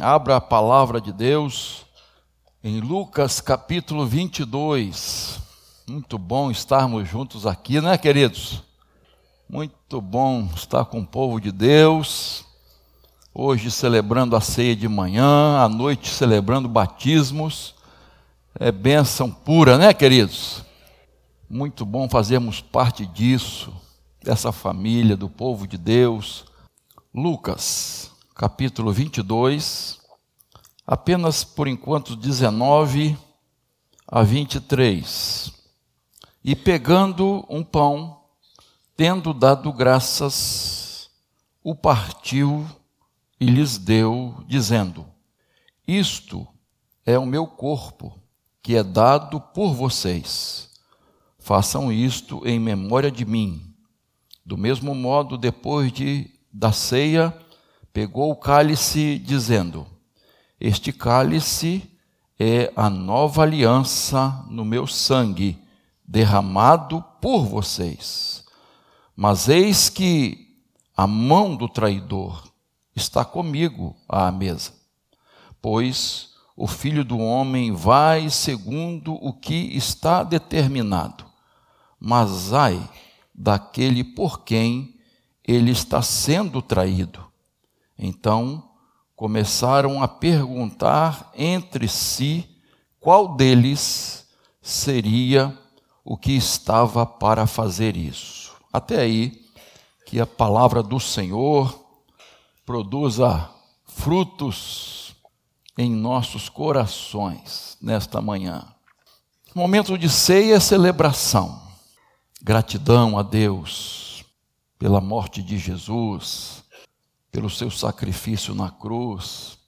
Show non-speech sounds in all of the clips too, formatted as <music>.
Abra a palavra de Deus em Lucas capítulo 22. Muito bom estarmos juntos aqui, né, queridos? Muito bom estar com o povo de Deus. Hoje celebrando a ceia de manhã, à noite celebrando batismos. É bênção pura, né, queridos? Muito bom fazermos parte disso, dessa família, do povo de Deus. Lucas, capítulo 22, apenas por enquanto 19 a 23. E pegando um pão, tendo dado graças, o partiu e lhes deu, dizendo: Isto é o meu corpo, que é dado por vocês. Façam isto em memória de mim. Do mesmo modo, depois de, da ceia, pegou o cálice, dizendo: Este cálice é a nova aliança no meu sangue, derramado por vocês. Mas eis que a mão do traidor está comigo à mesa, pois o filho do homem vai segundo o que está determinado. Mas ai daquele por quem ele está sendo traído. Então começaram a perguntar entre si qual deles seria o que estava para fazer isso. Até aí, que a palavra do Senhor produza frutos em nossos corações nesta manhã. Momento de ceia é celebração. Gratidão a Deus pela morte de Jesus, pelo seu sacrifício na cruz,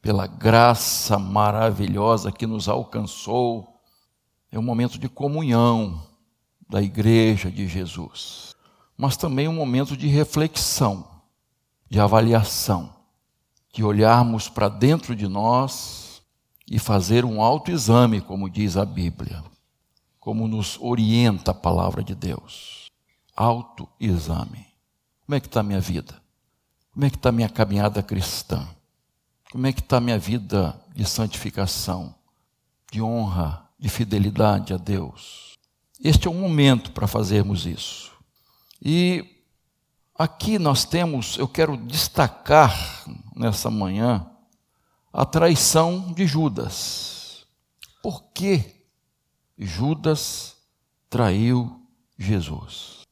pela graça maravilhosa que nos alcançou. É um momento de comunhão da igreja de Jesus, mas também um momento de reflexão, de avaliação, de olharmos para dentro de nós e fazer um autoexame, como diz a Bíblia como nos orienta a palavra de Deus. Autoexame. Como é que está a minha vida? Como é que está a minha caminhada cristã? Como é que está a minha vida de santificação, de honra, de fidelidade a Deus? Este é um momento para fazermos isso. E aqui nós temos, eu quero destacar nessa manhã, a traição de Judas. Por que Judas traiu Jesus.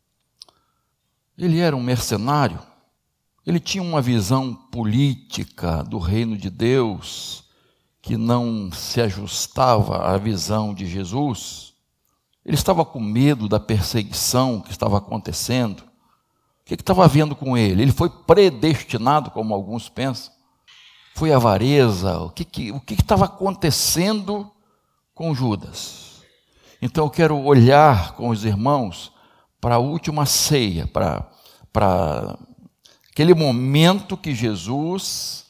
Ele era um mercenário, ele tinha uma visão política do reino de Deus que não se ajustava à visão de Jesus. Ele estava com medo da perseguição que estava acontecendo. O que estava havendo com ele? Ele foi predestinado, como alguns pensam. Foi avareza? O que, que, o que estava acontecendo com Judas? Então eu quero olhar com os irmãos para a última ceia, para, para aquele momento que Jesus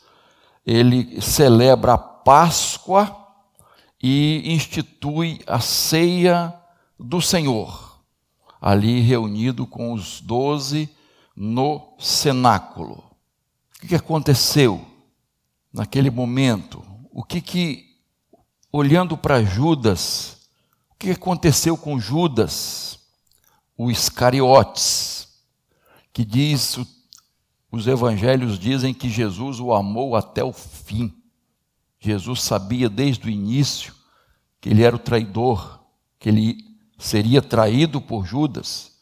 ele celebra a Páscoa e institui a ceia do Senhor, ali reunido com os doze no cenáculo. O que aconteceu naquele momento? O que que, olhando para Judas, o que aconteceu com Judas, o Iscariotes, que diz, os evangelhos dizem que Jesus o amou até o fim. Jesus sabia desde o início que ele era o traidor, que ele seria traído por Judas.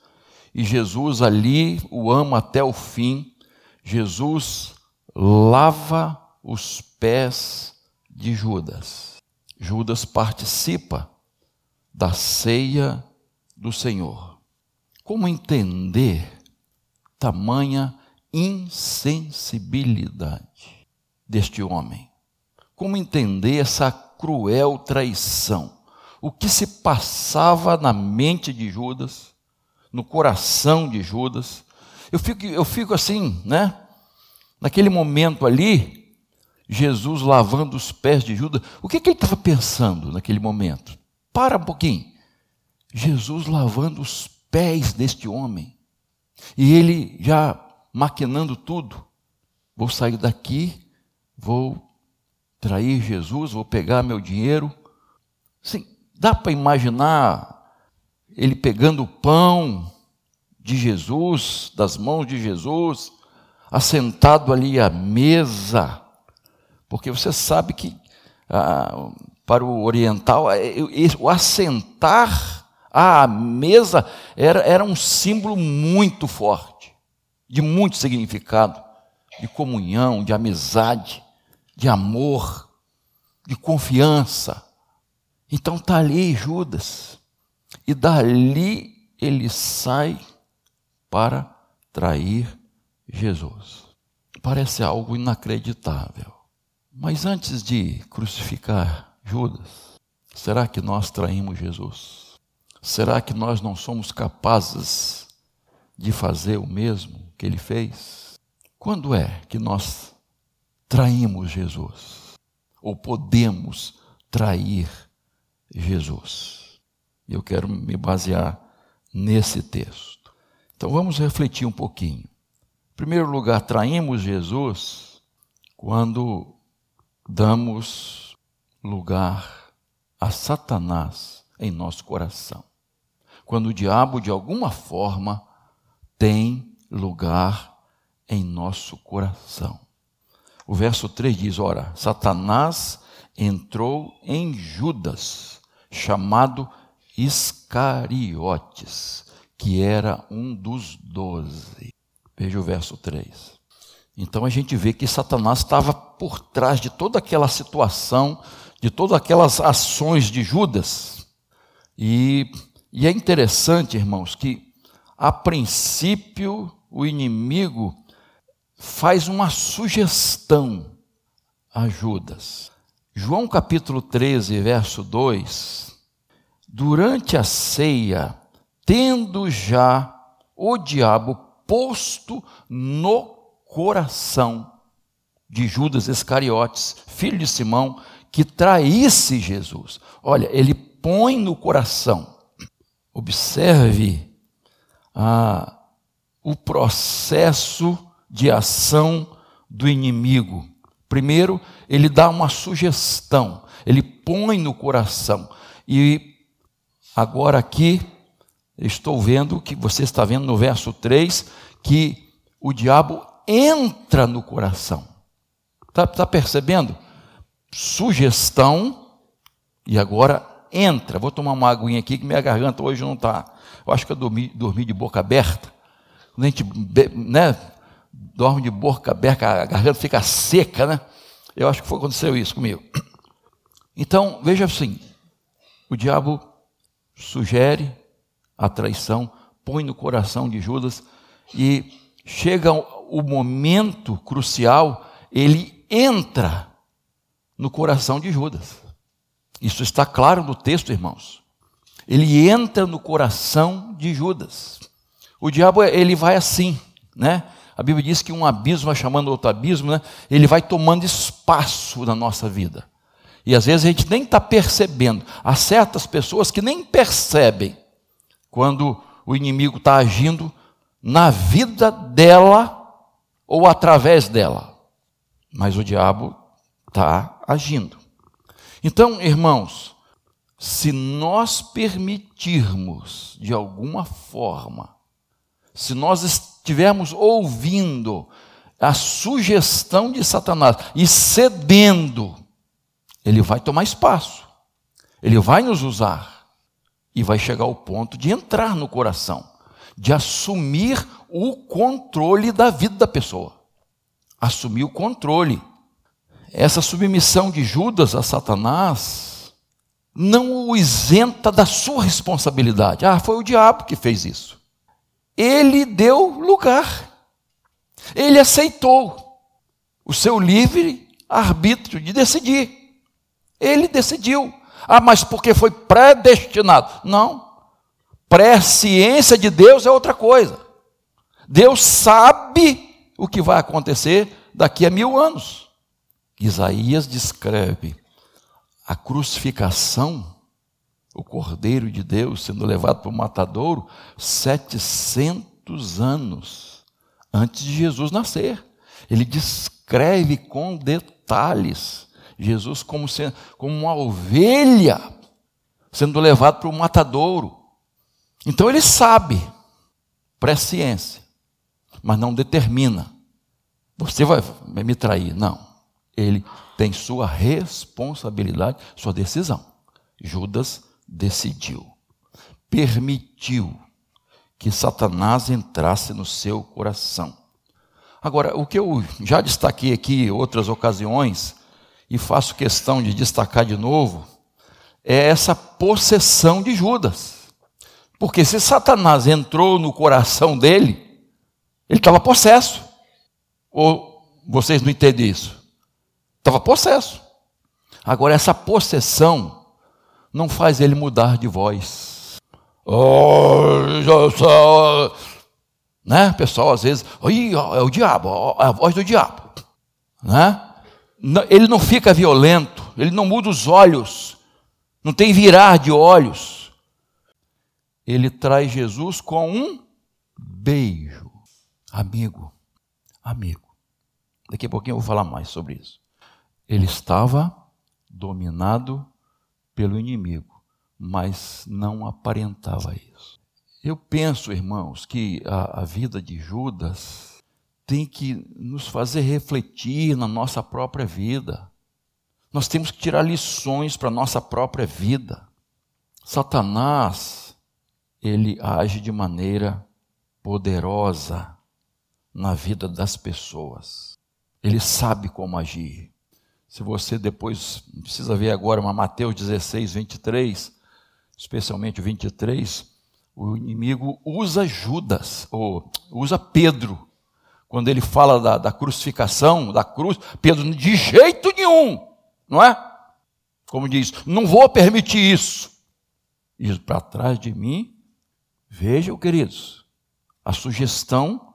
E Jesus ali o ama até o fim. Jesus lava os pés de Judas. Judas participa da ceia do Senhor. Como entender tamanha insensibilidade deste homem? Como entender essa cruel traição? O que se passava na mente de Judas, no coração de Judas? Eu fico, eu fico assim, né? Naquele momento ali, Jesus lavando os pés de Judas, o que, que ele estava pensando naquele momento? Para um pouquinho. Jesus lavando os pés deste homem. E ele já maquinando tudo. Vou sair daqui, vou trair Jesus, vou pegar meu dinheiro. Sim, dá para imaginar ele pegando o pão de Jesus, das mãos de Jesus, assentado ali à mesa, porque você sabe que ah, para o oriental é, o assentar à mesa era, era um símbolo muito forte, de muito significado, de comunhão, de amizade, de amor, de confiança. Então está ali Judas, e dali ele sai para trair Jesus. Parece algo inacreditável. Mas antes de crucificar Judas, será que nós traímos Jesus? Será que nós não somos capazes de fazer o mesmo que ele fez? Quando é que nós traímos Jesus? Ou podemos trair Jesus? Eu quero me basear nesse texto. Então vamos refletir um pouquinho. Em primeiro lugar, traímos Jesus quando damos lugar a Satanás em nosso coração. Quando o diabo, de alguma forma, tem lugar em nosso coração. O verso 3 diz: Ora, Satanás entrou em Judas, chamado Iscariotes, que era um dos doze. Veja o verso 3. Então a gente vê que Satanás estava por trás de toda aquela situação, de todas aquelas ações de Judas. E, e é interessante, irmãos, que a princípio o inimigo faz uma sugestão a Judas. João capítulo 13, verso 2. Durante a ceia, tendo já o diabo posto no coração de Judas Iscariotes, filho de Simão, que traísse Jesus. Olha, ele põe no coração. Observe ah, o processo de ação do inimigo. Primeiro, ele dá uma sugestão, ele põe no coração. E agora aqui estou vendo que você está vendo no verso 3 que o diabo entra no coração. Está tá percebendo? Sugestão e agora entra. Vou tomar uma aguinha aqui que minha garganta hoje não está. Eu acho que eu dormi, dormi de boca aberta. Quando a gente né, dorme de boca aberta, a garganta fica seca, né? Eu acho que foi aconteceu isso comigo. Então, veja assim: o diabo sugere, a traição, põe no coração de Judas e chega o momento crucial, ele entra no coração de Judas. Isso está claro no texto, irmãos. Ele entra no coração de Judas. O diabo, ele vai assim, né? A Bíblia diz que um abismo vai chamando outro abismo, né? Ele vai tomando espaço na nossa vida. E às vezes a gente nem está percebendo. Há certas pessoas que nem percebem quando o inimigo está agindo na vida dela ou através dela. Mas o diabo está agindo. Então, irmãos, se nós permitirmos de alguma forma, se nós estivermos ouvindo a sugestão de Satanás e cedendo, ele vai tomar espaço, ele vai nos usar. E vai chegar ao ponto de entrar no coração, de assumir o controle da vida da pessoa. Assumir o controle. Essa submissão de Judas a Satanás não o isenta da sua responsabilidade. Ah, foi o diabo que fez isso. Ele deu lugar. Ele aceitou o seu livre arbítrio de decidir. Ele decidiu. Ah, mas porque foi predestinado. Não. Presciência de Deus é outra coisa. Deus sabe o que vai acontecer daqui a mil anos. Isaías descreve a crucificação, o Cordeiro de Deus sendo levado para o matadouro, 700 anos antes de Jesus nascer. Ele descreve com detalhes Jesus como, sendo, como uma ovelha sendo levado para o matadouro. Então ele sabe, presciência, mas não determina. Você vai me trair. Não. Ele tem sua responsabilidade, sua decisão. Judas decidiu, permitiu que Satanás entrasse no seu coração. Agora, o que eu já destaquei aqui em outras ocasiões, e faço questão de destacar de novo, é essa possessão de Judas. Porque se Satanás entrou no coração dele, ele estava possesso. Ou vocês não entendem isso? Estava possesso. Agora, essa possessão não faz ele mudar de voz. Né? Pessoal, às vezes, é o diabo, é a voz do diabo. Né? Ele não fica violento, ele não muda os olhos, não tem virar de olhos. Ele traz Jesus com um beijo. Amigo, amigo. Daqui a pouquinho eu vou falar mais sobre isso. Ele estava dominado pelo inimigo, mas não aparentava isso. Eu penso, irmãos, que a, a vida de Judas tem que nos fazer refletir na nossa própria vida. Nós temos que tirar lições para a nossa própria vida. Satanás, ele age de maneira poderosa na vida das pessoas. Ele sabe como agir. Se você depois precisa ver agora uma Mateus 16, 23, especialmente o 23, o inimigo usa Judas, ou usa Pedro. Quando ele fala da, da crucificação, da cruz, Pedro, de jeito nenhum, não é? Como diz, não vou permitir isso. E para trás de mim, vejam, queridos, a sugestão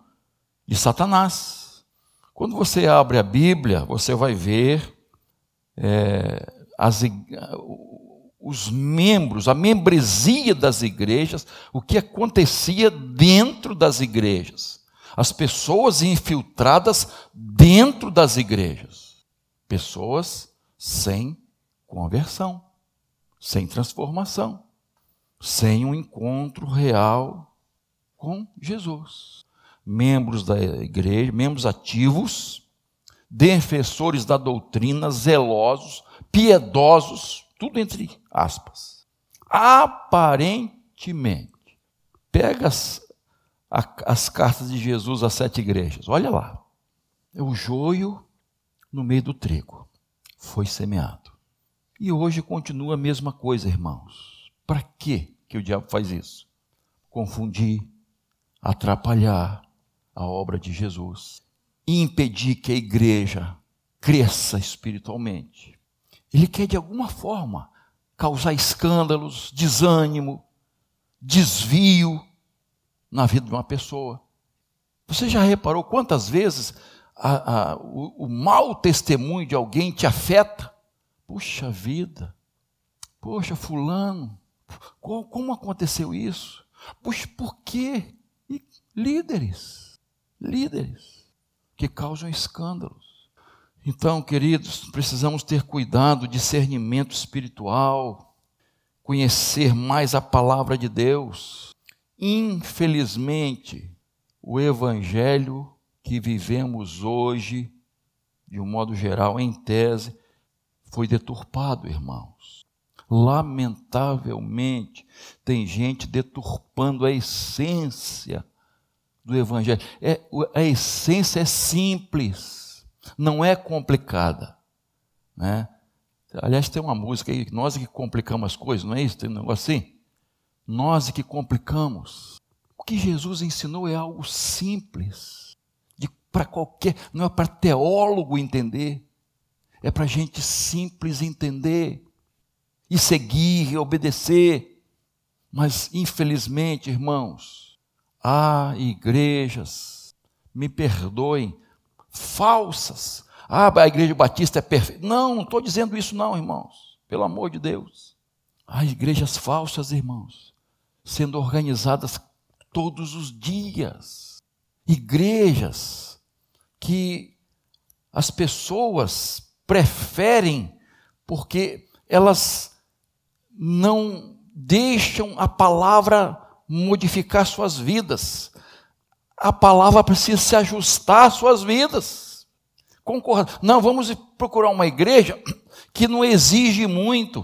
de Satanás. Quando você abre a Bíblia, você vai ver é, as, os membros, a membresia das igrejas, o que acontecia dentro das igrejas. As pessoas infiltradas dentro das igrejas. Pessoas sem conversão, sem transformação, sem um encontro real com Jesus. Membros da igreja, membros ativos, defensores da doutrina, zelosos, piedosos, tudo entre aspas. Aparentemente. Pega as, as cartas de Jesus às sete igrejas, olha lá. É o joio no meio do trigo foi semeado. E hoje continua a mesma coisa, irmãos. Para que que o diabo faz isso? Confundir, atrapalhar a obra de Jesus, impedir que a igreja cresça espiritualmente. Ele quer de alguma forma causar escândalos, desânimo, desvio na vida de uma pessoa. Você já reparou quantas vezes a, a, o, o mau testemunho de alguém te afeta, puxa vida, poxa, fulano, como, como aconteceu isso? Puxa, por quê? E líderes, líderes que causam escândalos. Então, queridos, precisamos ter cuidado, discernimento espiritual, conhecer mais a palavra de Deus. Infelizmente, o Evangelho que vivemos hoje, de um modo geral, em tese, foi deturpado, irmãos. Lamentavelmente, tem gente deturpando a essência do Evangelho. É, a essência é simples, não é complicada. Né? Aliás, tem uma música aí, nós é que complicamos as coisas, não é isso? Tem um negócio assim? Nós é que complicamos. O que Jesus ensinou é algo simples para qualquer, não é para teólogo entender, é para gente simples entender e seguir e obedecer. Mas, infelizmente, irmãos, há igrejas, me perdoem, falsas. Ah, a igreja batista é perfeita. Não, não estou dizendo isso, não, irmãos. Pelo amor de Deus. Há igrejas falsas, irmãos, sendo organizadas todos os dias. Igrejas que as pessoas preferem porque elas não deixam a palavra modificar suas vidas. A palavra precisa se ajustar às suas vidas. Concorda? Não, vamos procurar uma igreja que não exige muito,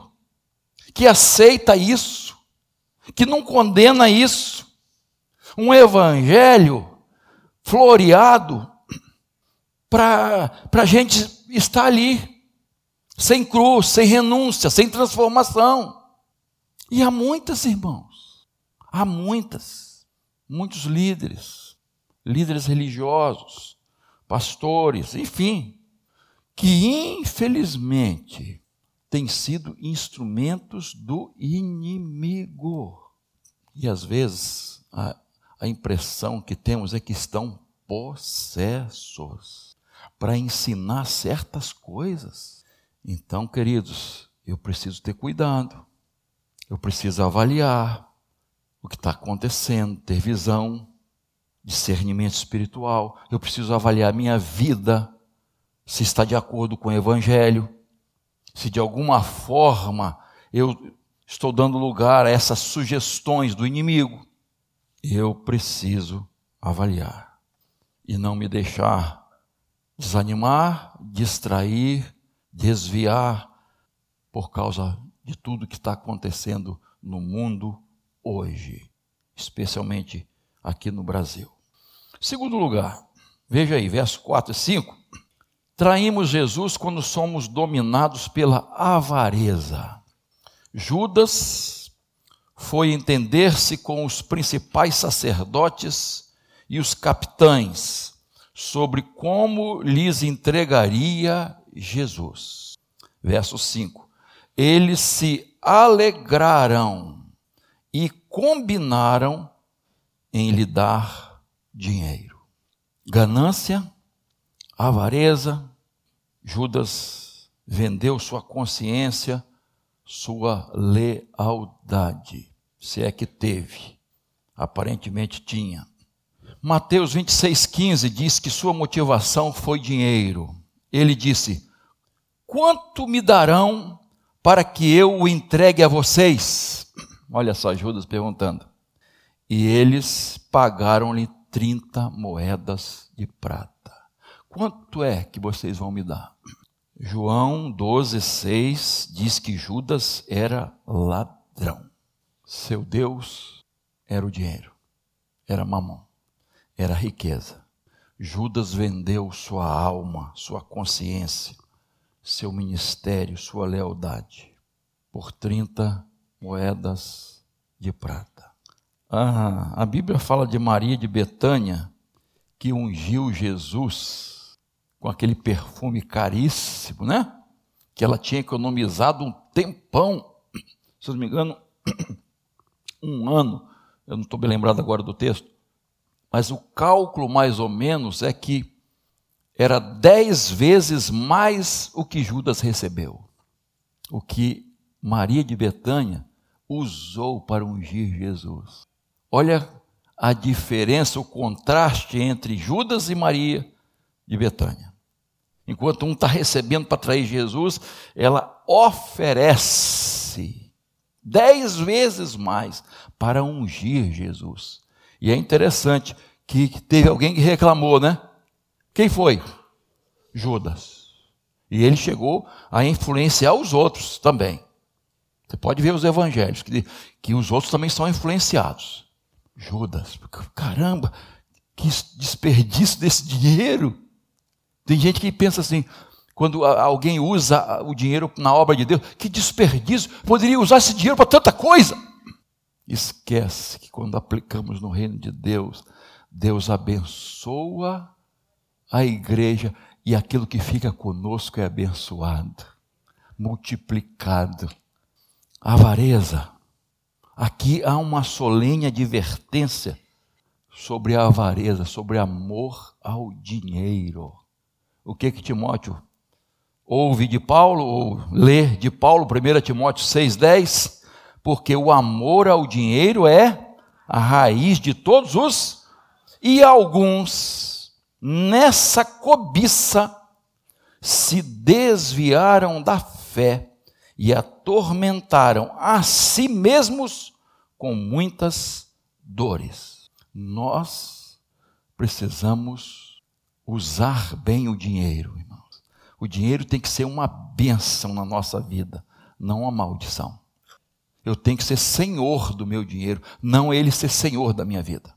que aceita isso, que não condena isso. Um evangelho floreado para a gente estar ali, sem cruz, sem renúncia, sem transformação. E há muitas, irmãos, há muitas, muitos líderes, líderes religiosos, pastores, enfim, que infelizmente têm sido instrumentos do inimigo. E às vezes a, a impressão que temos é que estão possessos para ensinar certas coisas. Então, queridos, eu preciso ter cuidado, eu preciso avaliar o que está acontecendo, ter visão, discernimento espiritual, eu preciso avaliar minha vida, se está de acordo com o Evangelho, se de alguma forma eu estou dando lugar a essas sugestões do inimigo, eu preciso avaliar e não me deixar desanimar, distrair, desviar por causa de tudo que está acontecendo no mundo hoje, especialmente aqui no Brasil. Segundo lugar, veja aí, verso 4 e 5. Traímos Jesus quando somos dominados pela avareza. Judas foi entender-se com os principais sacerdotes e os capitães sobre como lhes entregaria Jesus. Verso 5: Eles se alegraram e combinaram em lhe dar dinheiro. Ganância, avareza, Judas vendeu sua consciência, sua lealdade, se é que teve. Aparentemente tinha. Mateus 26,15 diz que sua motivação foi dinheiro. Ele disse: Quanto me darão para que eu o entregue a vocês? Olha só, Judas perguntando. E eles pagaram-lhe 30 moedas de prata. Quanto é que vocês vão me dar? João 12,6 diz que Judas era ladrão. Seu Deus era o dinheiro, era mamão era riqueza. Judas vendeu sua alma, sua consciência, seu ministério, sua lealdade por 30 moedas de prata. Ah, a Bíblia fala de Maria de Betânia que ungiu Jesus com aquele perfume caríssimo, né? Que ela tinha economizado um tempão, <clears throat> se não me engano, <clears throat> um ano. Eu não estou bem lembrado agora do texto mas o cálculo mais ou menos é que era dez vezes mais o que Judas recebeu, o que Maria de Betânia usou para ungir Jesus. Olha a diferença, o contraste entre Judas e Maria de Betânia. Enquanto um está recebendo para trair Jesus, ela oferece dez vezes mais para ungir Jesus. E é interessante que teve alguém que reclamou, né? Quem foi? Judas. E ele chegou a influenciar os outros também. Você pode ver os evangelhos, que, que os outros também são influenciados. Judas, caramba, que desperdício desse dinheiro. Tem gente que pensa assim, quando alguém usa o dinheiro na obra de Deus, que desperdício, poderia usar esse dinheiro para tanta coisa. Esquece que quando aplicamos no reino de Deus, Deus abençoa a igreja e aquilo que fica conosco é abençoado, multiplicado. Avareza. Aqui há uma solene advertência sobre a avareza, sobre amor ao dinheiro. O que que Timóteo ouve de Paulo, ou lê de Paulo, 1 Timóteo 6,10? porque o amor ao dinheiro é a raiz de todos os, e alguns, nessa cobiça, se desviaram da fé e atormentaram a si mesmos com muitas dores. Nós precisamos usar bem o dinheiro, irmãos. O dinheiro tem que ser uma bênção na nossa vida, não uma maldição. Eu tenho que ser senhor do meu dinheiro, não ele ser senhor da minha vida.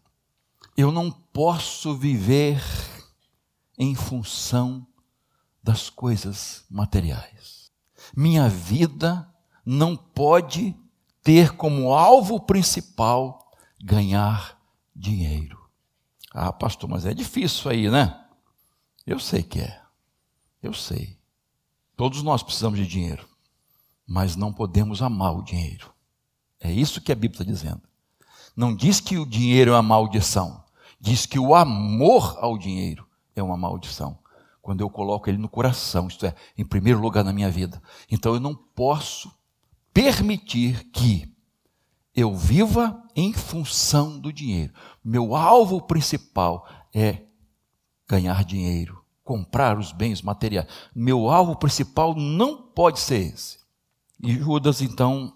Eu não posso viver em função das coisas materiais. Minha vida não pode ter como alvo principal ganhar dinheiro. Ah, pastor, mas é difícil aí, né? Eu sei que é. Eu sei. Todos nós precisamos de dinheiro, mas não podemos amar o dinheiro. É isso que a Bíblia está dizendo. Não diz que o dinheiro é uma maldição, diz que o amor ao dinheiro é uma maldição. Quando eu coloco ele no coração, isto é, em primeiro lugar na minha vida. Então eu não posso permitir que eu viva em função do dinheiro. Meu alvo principal é ganhar dinheiro, comprar os bens materiais. Meu alvo principal não pode ser esse. E Judas então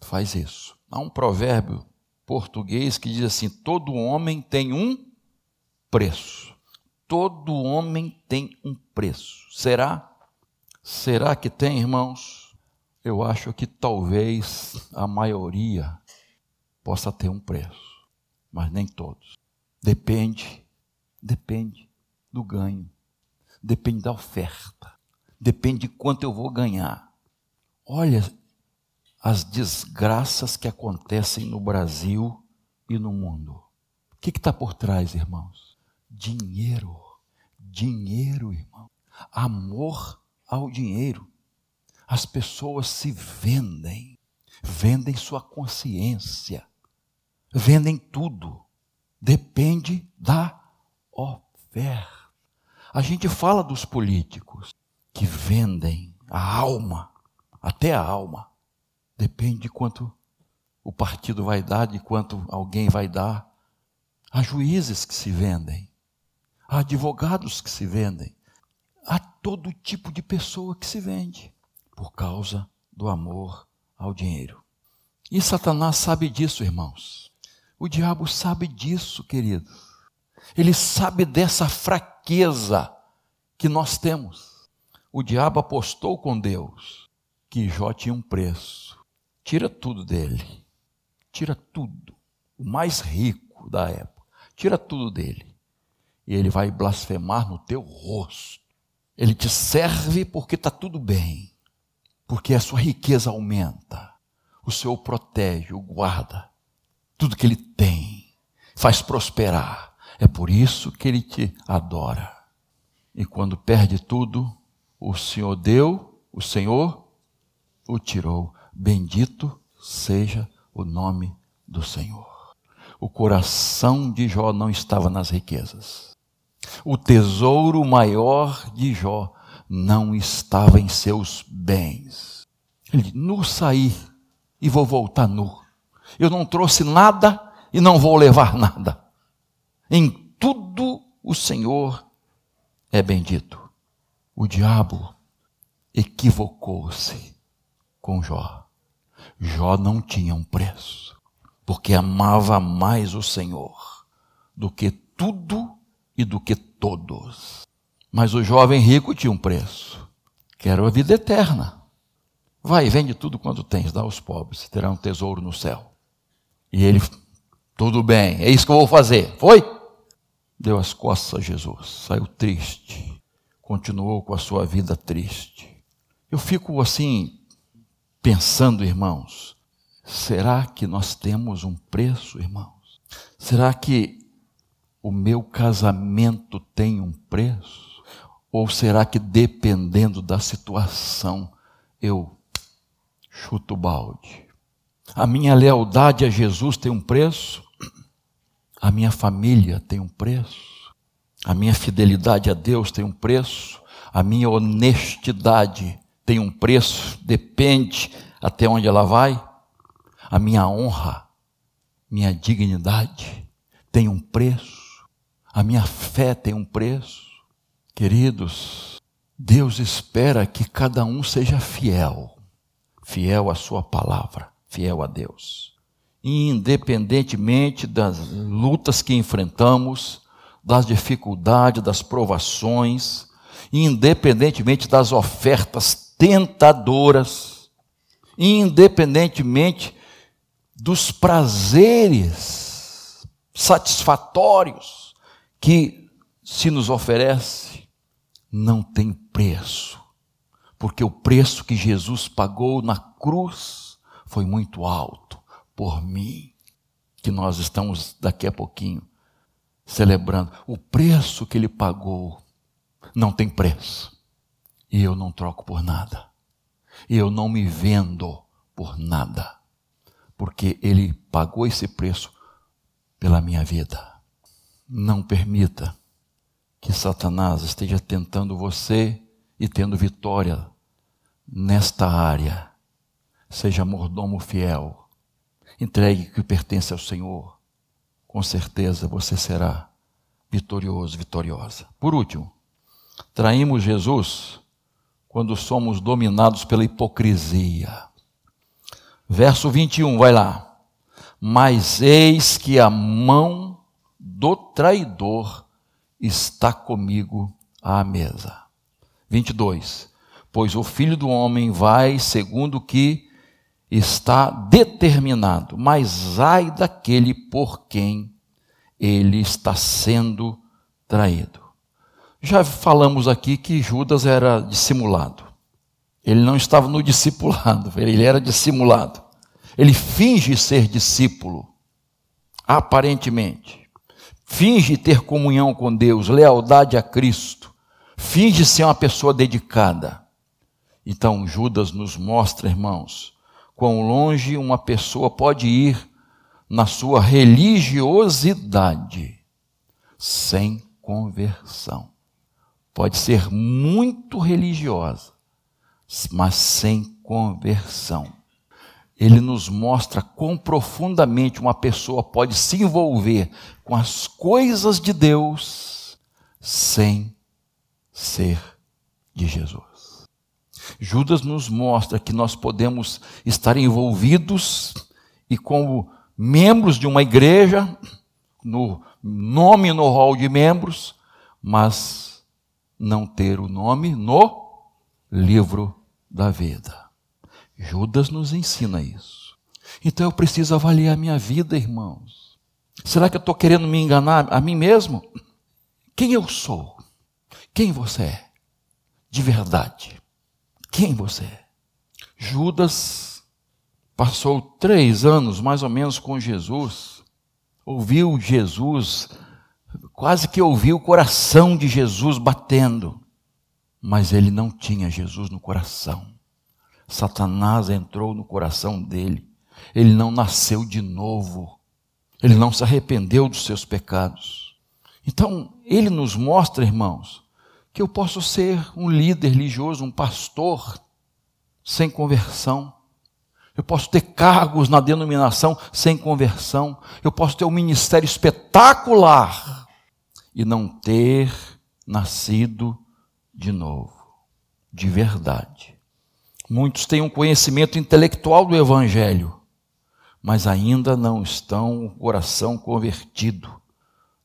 faz isso. Há um provérbio português que diz assim: todo homem tem um preço. Todo homem tem um preço. Será? Será que tem, irmãos? Eu acho que talvez a maioria possa ter um preço, mas nem todos. Depende, depende do ganho, depende da oferta, depende de quanto eu vou ganhar. Olha, as desgraças que acontecem no Brasil e no mundo. O que está por trás, irmãos? Dinheiro. Dinheiro, irmão. Amor ao dinheiro. As pessoas se vendem, vendem sua consciência, vendem tudo. Depende da oferta. A gente fala dos políticos que vendem a alma, até a alma Depende de quanto o partido vai dar, de quanto alguém vai dar. Há juízes que se vendem, há advogados que se vendem, há todo tipo de pessoa que se vende por causa do amor ao dinheiro. E Satanás sabe disso, irmãos. O diabo sabe disso, querido. Ele sabe dessa fraqueza que nós temos. O diabo apostou com Deus que Jó tinha um preço. Tira tudo dele. Tira tudo. O mais rico da época. Tira tudo dele. E ele vai blasfemar no teu rosto. Ele te serve porque está tudo bem. Porque a sua riqueza aumenta. O Senhor protege, o guarda. Tudo que ele tem. Faz prosperar. É por isso que ele te adora. E quando perde tudo, o Senhor deu, o Senhor o tirou. Bendito seja o nome do Senhor. O coração de Jó não estava nas riquezas. O tesouro maior de Jó não estava em seus bens. Ele nu saí e vou voltar nu. Eu não trouxe nada e não vou levar nada. Em tudo o Senhor é bendito. O diabo equivocou-se com Jó. Jó não tinha um preço, porque amava mais o Senhor do que tudo e do que todos. Mas o jovem rico tinha um preço, que era a vida eterna. Vai, vende tudo quanto tens, dá aos pobres, terá um tesouro no céu. E ele, tudo bem, é isso que eu vou fazer. Foi? Deu as costas a Jesus, saiu triste, continuou com a sua vida triste. Eu fico assim, pensando, irmãos, será que nós temos um preço, irmãos? Será que o meu casamento tem um preço? Ou será que dependendo da situação eu chuto o balde? A minha lealdade a Jesus tem um preço? A minha família tem um preço? A minha fidelidade a Deus tem um preço? A minha honestidade tem um preço, depende até onde ela vai. A minha honra, minha dignidade tem um preço. A minha fé tem um preço. Queridos, Deus espera que cada um seja fiel, fiel à Sua palavra, fiel a Deus. Independentemente das lutas que enfrentamos, das dificuldades, das provações, independentemente das ofertas tentadoras, independentemente dos prazeres satisfatórios que se nos oferece, não tem preço, porque o preço que Jesus pagou na cruz foi muito alto por mim, que nós estamos daqui a pouquinho celebrando. O preço que ele pagou não tem preço, e eu não troco por nada, e eu não me vendo por nada, porque ele pagou esse preço pela minha vida. Não permita que Satanás esteja tentando você e tendo vitória nesta área. Seja mordomo fiel. Entregue o que pertence ao Senhor. Com certeza você será vitorioso, vitoriosa. Por último, traímos Jesus quando somos dominados pela hipocrisia. Verso 21, vai lá. Mas eis que a mão do traidor está comigo à mesa. 22. Pois o filho do homem vai segundo o que está determinado, mas ai daquele por quem ele está sendo traído. Já falamos aqui que Judas era dissimulado. Ele não estava no discipulado, <laughs> ele era dissimulado. Ele finge ser discípulo, aparentemente finge ter comunhão com Deus, lealdade a Cristo, finge ser uma pessoa dedicada. Então, Judas nos mostra, irmãos, quão longe uma pessoa pode ir na sua religiosidade sem conversão. Pode ser muito religiosa, mas sem conversão ele nos mostra quão profundamente uma pessoa pode se envolver com as coisas de Deus sem ser de Jesus. Judas nos mostra que nós podemos estar envolvidos e como membros de uma igreja, no nome no hall de membros, mas não ter o nome no livro da vida. Judas nos ensina isso. Então eu preciso avaliar a minha vida, irmãos. Será que eu estou querendo me enganar a mim mesmo? Quem eu sou? Quem você é? De verdade. Quem você é? Judas passou três anos mais ou menos com Jesus, ouviu Jesus, quase que ouviu o coração de Jesus batendo, mas ele não tinha Jesus no coração. Satanás entrou no coração dele. Ele não nasceu de novo. Ele não se arrependeu dos seus pecados. Então, ele nos mostra, irmãos, que eu posso ser um líder religioso, um pastor, sem conversão. Eu posso ter cargos na denominação sem conversão. Eu posso ter um ministério espetacular e não ter nascido de novo, de verdade. Muitos têm um conhecimento intelectual do Evangelho, mas ainda não estão o coração convertido,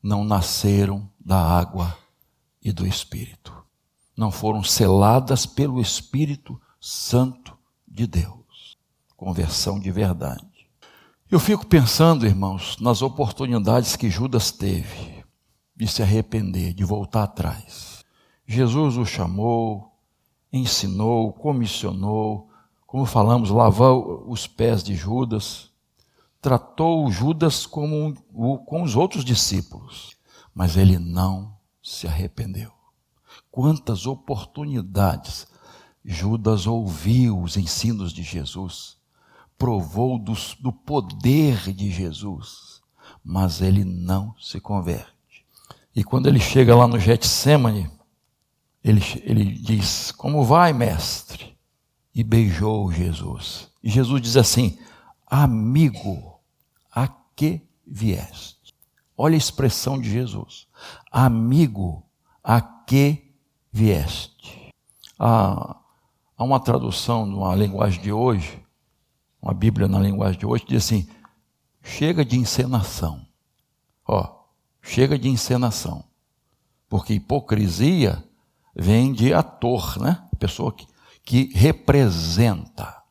não nasceram da água e do Espírito, não foram seladas pelo Espírito Santo de Deus. Conversão de verdade. Eu fico pensando, irmãos, nas oportunidades que Judas teve de se arrepender, de voltar atrás. Jesus o chamou, ensinou, comissionou, como falamos, lavou os pés de Judas, tratou Judas como com os outros discípulos, mas ele não se arrependeu. Quantas oportunidades Judas ouviu os ensinos de Jesus, provou do, do poder de Jesus, mas ele não se converte. E quando ele chega lá no Getsemane, ele, ele diz: Como vai, mestre? E beijou Jesus. E Jesus diz assim: Amigo, a que vieste? Olha a expressão de Jesus: Amigo, a que vieste? Há, há uma tradução numa linguagem de hoje, uma Bíblia na linguagem de hoje, diz assim: chega de encenação. Ó, chega de encenação. Porque hipocrisia vem de ator, né? Pessoa que, que representa,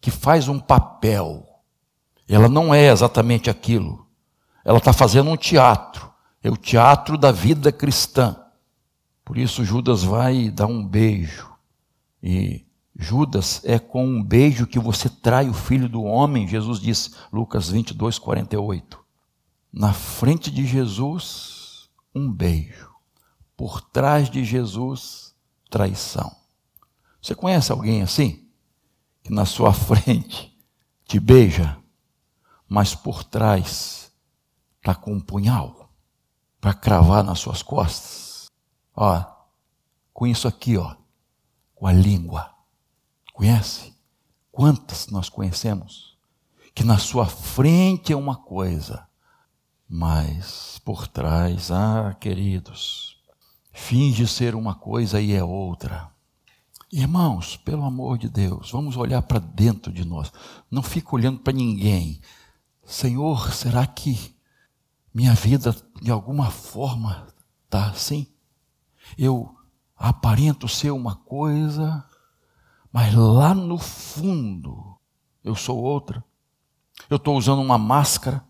que faz um papel. Ela não é exatamente aquilo. Ela está fazendo um teatro. É o teatro da vida cristã. Por isso Judas vai dar um beijo. E Judas é com um beijo que você trai o filho do homem, Jesus disse, Lucas 22, 48. Na frente de Jesus, um beijo. Por trás de Jesus, traição. Você conhece alguém assim? Que na sua <laughs> frente te beija, mas por trás está com um punhal para cravar nas suas costas? Ó, com isso aqui, ó, com a língua. Conhece? Quantas nós conhecemos? Que na sua frente é uma coisa, mas por trás, ah, queridos, finge ser uma coisa e é outra. Irmãos, pelo amor de Deus, vamos olhar para dentro de nós. Não fica olhando para ninguém. Senhor, será que minha vida de alguma forma está assim? Eu aparento ser uma coisa, mas lá no fundo eu sou outra. Eu estou usando uma máscara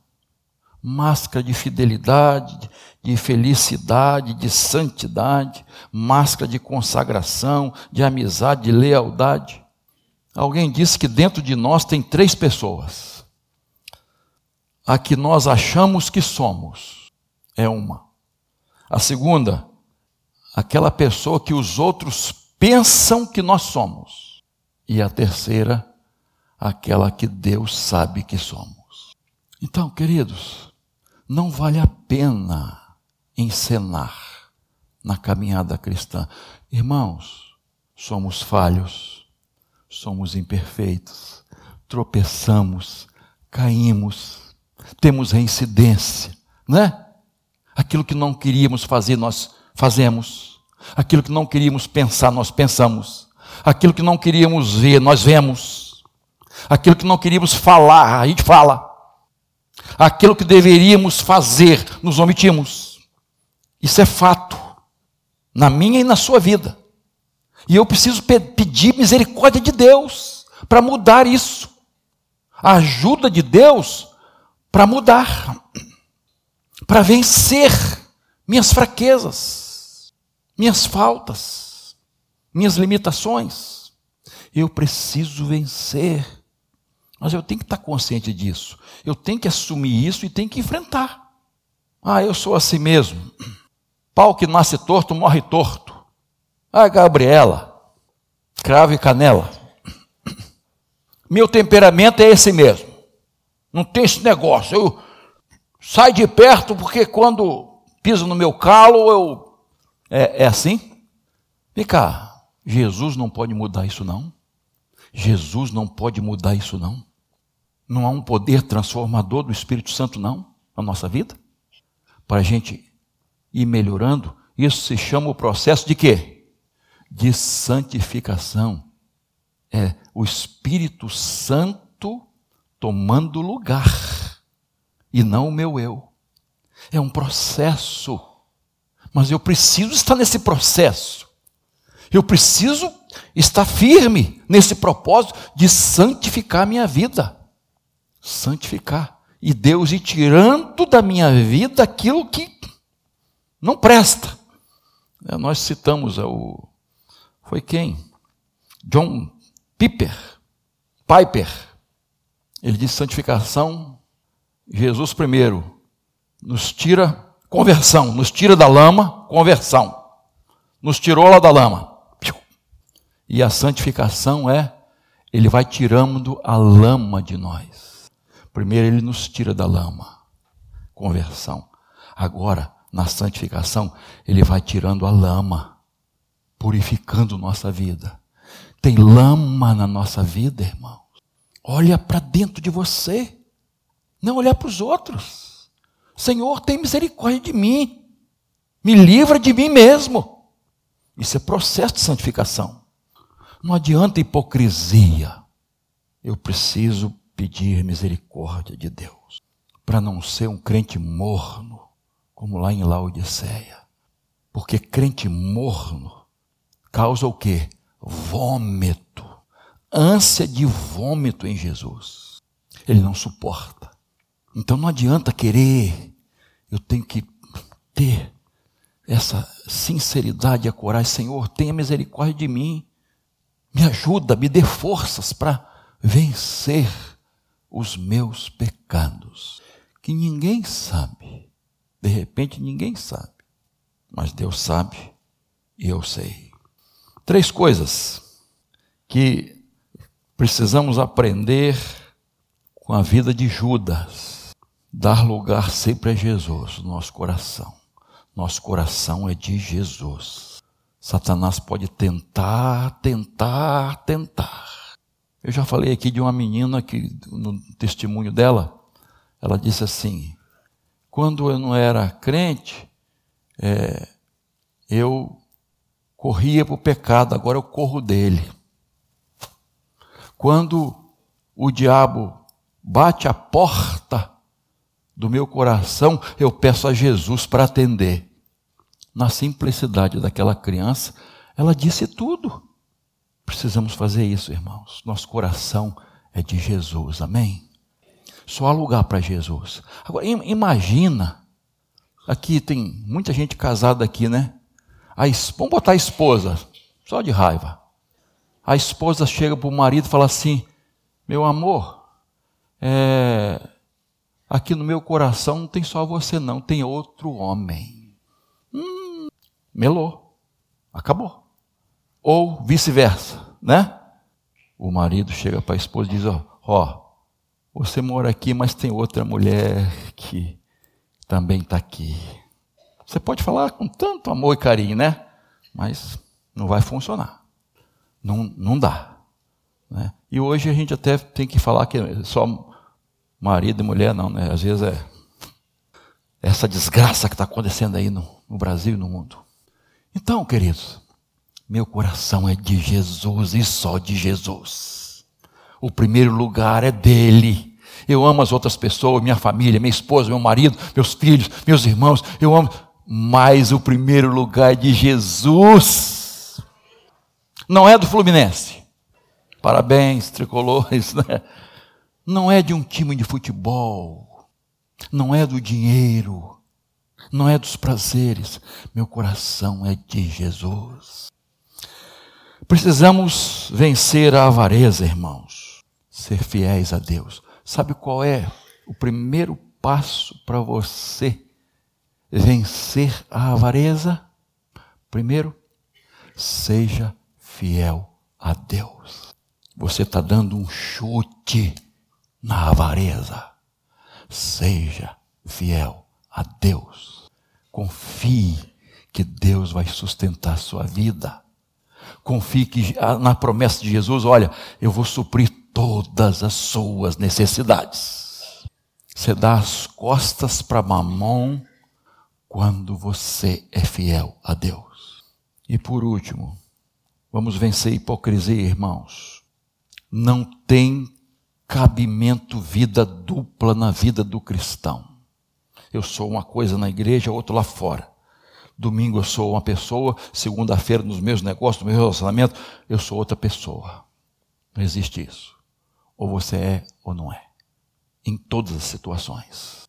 máscara de fidelidade, de felicidade, de santidade, máscara de consagração, de amizade, de lealdade. Alguém disse que dentro de nós tem três pessoas. A que nós achamos que somos é uma. A segunda, aquela pessoa que os outros pensam que nós somos. E a terceira, aquela que Deus sabe que somos. Então, queridos, não vale a pena encenar na caminhada cristã. Irmãos, somos falhos, somos imperfeitos, tropeçamos, caímos, temos reincidência, né? Aquilo que não queríamos fazer, nós fazemos. Aquilo que não queríamos pensar, nós pensamos. Aquilo que não queríamos ver, nós vemos. Aquilo que não queríamos falar, a gente fala. Aquilo que deveríamos fazer, nos omitimos. Isso é fato, na minha e na sua vida. E eu preciso pe pedir misericórdia de Deus para mudar isso. A ajuda de Deus para mudar, para vencer minhas fraquezas, minhas faltas, minhas limitações. Eu preciso vencer mas eu tenho que estar consciente disso. Eu tenho que assumir isso e tenho que enfrentar. Ah, eu sou assim mesmo. Pau que nasce torto, morre torto. Ah, Gabriela, cravo e canela. Meu temperamento é esse mesmo. Não tem esse negócio. Eu saio de perto porque quando piso no meu calo, eu. É, é assim? Vem cá, Jesus não pode mudar isso, não. Jesus não pode mudar isso, não. Não há um poder transformador do Espírito Santo, não, na nossa vida? Para a gente ir melhorando, isso se chama o processo de quê? De santificação. É o Espírito Santo tomando lugar, e não o meu eu. É um processo, mas eu preciso estar nesse processo. Eu preciso estar firme nesse propósito de santificar a minha vida santificar. E Deus ir tirando da minha vida aquilo que não presta. É, nós citamos o. Foi quem? John Piper. Piper. Ele disse santificação. Jesus primeiro nos tira conversão, nos tira da lama, conversão. Nos tirou lá da lama. E a santificação é, ele vai tirando a lama de nós. Primeiro, ele nos tira da lama, conversão. Agora, na santificação, ele vai tirando a lama, purificando nossa vida. Tem lama na nossa vida, irmãos. Olha para dentro de você, não olhar para os outros. Senhor, tem misericórdia de mim, me livra de mim mesmo. Isso é processo de santificação. Não adianta hipocrisia. Eu preciso pedir misericórdia de Deus para não ser um crente morno, como lá em Laodiceia. Porque crente morno causa o quê? Vômito. Ânsia de vômito em Jesus. Ele não suporta. Então não adianta querer. Eu tenho que ter essa sinceridade e a coragem. Senhor, tenha misericórdia de mim. Me ajuda, me dê forças para vencer os meus pecados. Que ninguém sabe. De repente ninguém sabe. Mas Deus sabe e eu sei. Três coisas que precisamos aprender com a vida de Judas. Dar lugar sempre a Jesus no nosso coração. Nosso coração é de Jesus. Satanás pode tentar, tentar, tentar. Eu já falei aqui de uma menina que, no testemunho dela, ela disse assim: quando eu não era crente, é, eu corria para o pecado, agora eu corro dele. Quando o diabo bate a porta do meu coração, eu peço a Jesus para atender. Na simplicidade daquela criança, ela disse tudo. Precisamos fazer isso, irmãos. Nosso coração é de Jesus, amém? Só há lugar para Jesus. Agora, imagina, aqui tem muita gente casada aqui, né? A, vamos botar a esposa, só de raiva. A esposa chega para o marido e fala assim: Meu amor, é, aqui no meu coração não tem só você, não, tem outro homem. Hum, melou, acabou. Ou vice-versa, né? O marido chega para a esposa e diz: Ó, você mora aqui, mas tem outra mulher que também está aqui. Você pode falar com tanto amor e carinho, né? Mas não vai funcionar. Não, não dá. Né? E hoje a gente até tem que falar que só marido e mulher, não, né? Às vezes é essa desgraça que está acontecendo aí no, no Brasil e no mundo. Então, queridos, meu coração é de Jesus e só de Jesus. O primeiro lugar é dele. Eu amo as outras pessoas, minha família, minha esposa, meu marido, meus filhos, meus irmãos. Eu amo. Mas o primeiro lugar é de Jesus. Não é do Fluminense. Parabéns, tricolores, <laughs> né? não é de um time de futebol, não é do dinheiro, não é dos prazeres. Meu coração é de Jesus. Precisamos vencer a avareza, irmãos, ser fiéis a Deus. Sabe qual é o primeiro passo para você vencer a avareza? Primeiro, seja fiel a Deus. Você está dando um chute na avareza. Seja fiel a Deus. Confie que Deus vai sustentar a sua vida. Confie que, na promessa de Jesus: olha, eu vou suprir todas as suas necessidades. Você dá as costas para mamão quando você é fiel a Deus. E por último, vamos vencer a hipocrisia, irmãos. Não tem cabimento vida dupla na vida do cristão. Eu sou uma coisa na igreja, outro lá fora. Domingo eu sou uma pessoa, segunda-feira nos meus negócios, no meu relacionamento, eu sou outra pessoa. Não existe isso. Ou você é ou não é. Em todas as situações,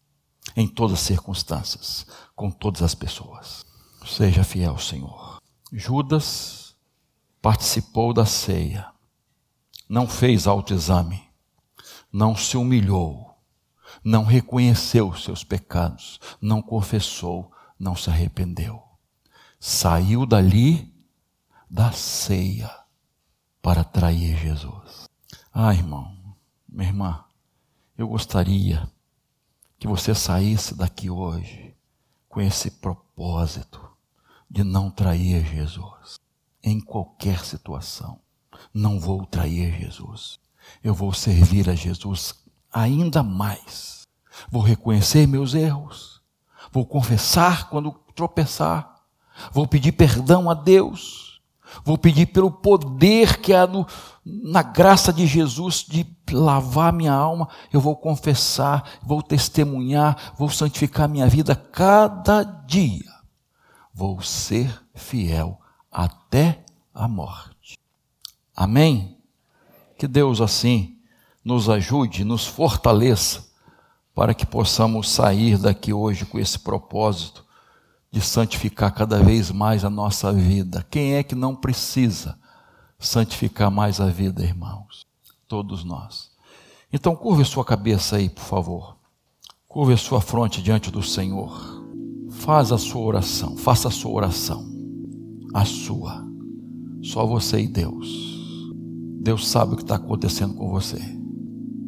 em todas as circunstâncias, com todas as pessoas. Seja fiel, Senhor. Judas participou da ceia, não fez autoexame não se humilhou, não reconheceu seus pecados, não confessou, não se arrependeu. Saiu dali da ceia para trair Jesus. Ah, irmão, minha irmã, eu gostaria que você saísse daqui hoje com esse propósito de não trair Jesus em qualquer situação. Não vou trair Jesus eu vou servir a Jesus ainda mais. Vou reconhecer meus erros. Vou confessar quando tropeçar. Vou pedir perdão a Deus. Vou pedir pelo poder que há no, na graça de Jesus de lavar minha alma. Eu vou confessar, vou testemunhar, vou santificar minha vida cada dia. Vou ser fiel até a morte. Amém? Que Deus assim nos ajude, nos fortaleça, para que possamos sair daqui hoje com esse propósito de santificar cada vez mais a nossa vida. Quem é que não precisa santificar mais a vida, irmãos? Todos nós. Então, curve sua cabeça aí, por favor. Curve a sua fronte diante do Senhor. Faz a sua oração, faça a sua oração. A sua. Só você e Deus. Deus sabe o que está acontecendo com você.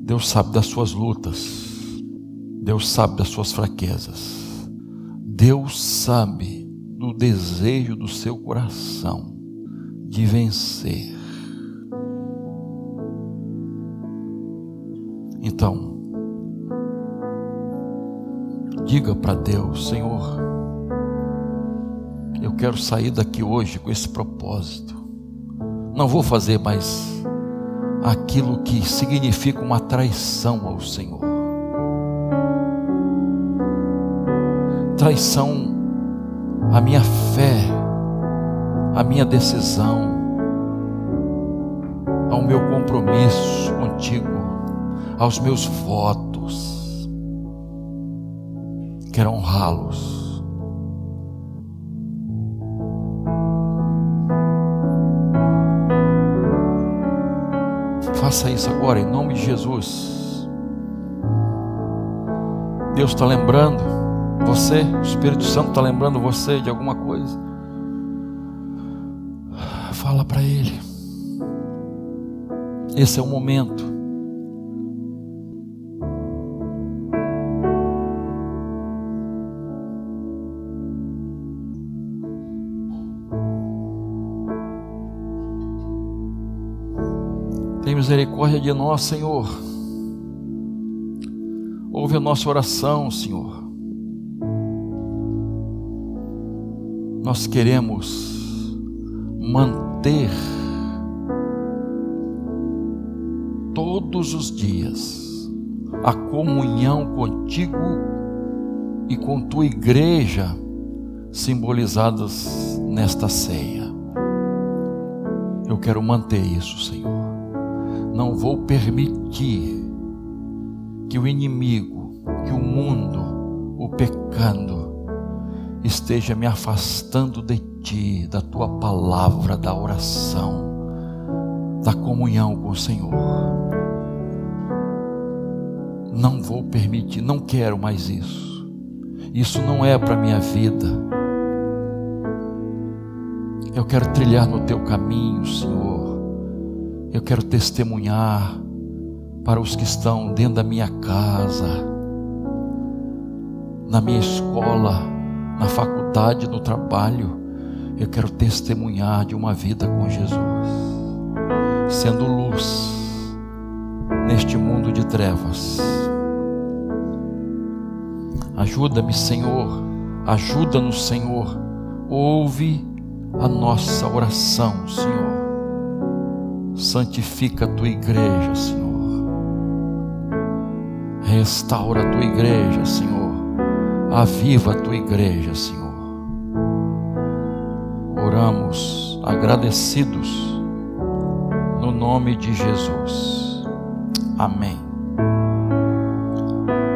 Deus sabe das suas lutas. Deus sabe das suas fraquezas. Deus sabe do desejo do seu coração de vencer. Então, diga para Deus, Senhor, eu quero sair daqui hoje com esse propósito. Não vou fazer mais aquilo que significa uma traição ao Senhor. Traição à minha fé, à minha decisão, ao meu compromisso contigo, aos meus votos. Quero honrá-los. Faça isso agora em nome de Jesus. Deus está lembrando você, o Espírito Santo está lembrando você de alguma coisa. Fala para Ele. Esse é o momento. Tem misericórdia de nós, Senhor. Ouve a nossa oração, Senhor. Nós queremos manter todos os dias a comunhão contigo e com tua igreja simbolizadas nesta ceia. Eu quero manter isso, Senhor. Não vou permitir que o inimigo, que o mundo, o pecado, esteja me afastando de ti, da tua palavra, da oração, da comunhão com o Senhor. Não vou permitir, não quero mais isso. Isso não é para minha vida. Eu quero trilhar no teu caminho, Senhor. Eu quero testemunhar para os que estão dentro da minha casa, na minha escola, na faculdade, no trabalho, eu quero testemunhar de uma vida com Jesus, sendo luz neste mundo de trevas. Ajuda-me, Senhor, ajuda-nos, Senhor, ouve a nossa oração, Senhor. Santifica a tua igreja, Senhor. Restaura a tua igreja, Senhor Aviva a tua igreja, Senhor. Oramos agradecidos no nome de Jesus. Amém.